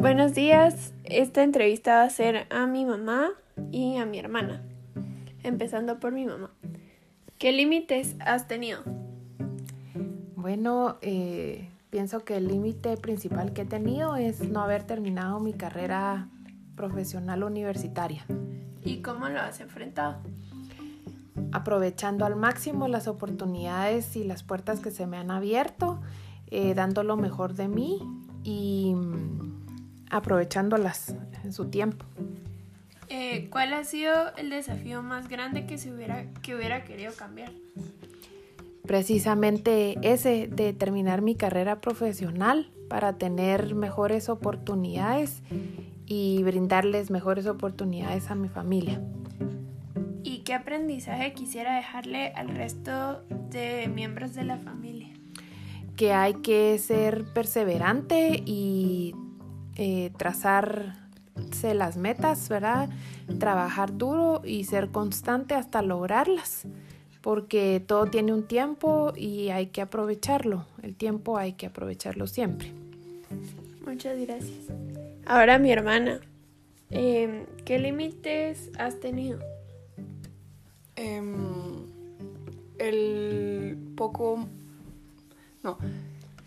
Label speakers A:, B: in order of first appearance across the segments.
A: Buenos días, esta entrevista va a ser a mi mamá y a mi hermana. Empezando por mi mamá. ¿Qué límites has tenido?
B: Bueno, eh, pienso que el límite principal que he tenido es no haber terminado mi carrera profesional universitaria.
A: ¿Y cómo lo has enfrentado?
B: Aprovechando al máximo las oportunidades y las puertas que se me han abierto, eh, dando lo mejor de mí y mm, aprovechándolas en su tiempo.
A: Eh, ¿Cuál ha sido el desafío más grande que, se hubiera, que hubiera querido cambiar?
B: Precisamente ese de terminar mi carrera profesional para tener mejores oportunidades y brindarles mejores oportunidades a mi familia.
A: ¿Y qué aprendizaje quisiera dejarle al resto de miembros de la familia?
B: Que hay que ser perseverante y eh, trazarse las metas, ¿verdad? Trabajar duro y ser constante hasta lograrlas, porque todo tiene un tiempo y hay que aprovecharlo. El tiempo hay que aprovecharlo siempre.
A: Muchas gracias. Ahora mi hermana, eh, ¿qué límites has tenido?
C: Em, el poco... No,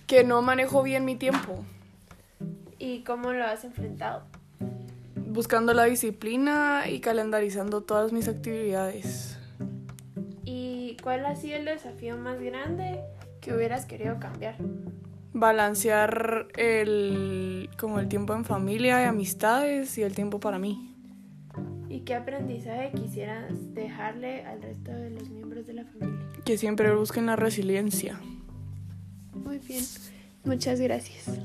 C: que no manejo bien mi tiempo.
A: ¿Y cómo lo has enfrentado?
C: Buscando la disciplina y calendarizando todas mis actividades.
A: ¿Y cuál ha sido el desafío más grande que hubieras querido cambiar?
C: Balancear el, como el tiempo en familia y amistades y el tiempo para mí.
A: ¿Y qué aprendizaje quisieras dejarle al resto de los miembros de la familia?
C: Que siempre busquen la resiliencia.
A: Muy bien, muchas gracias.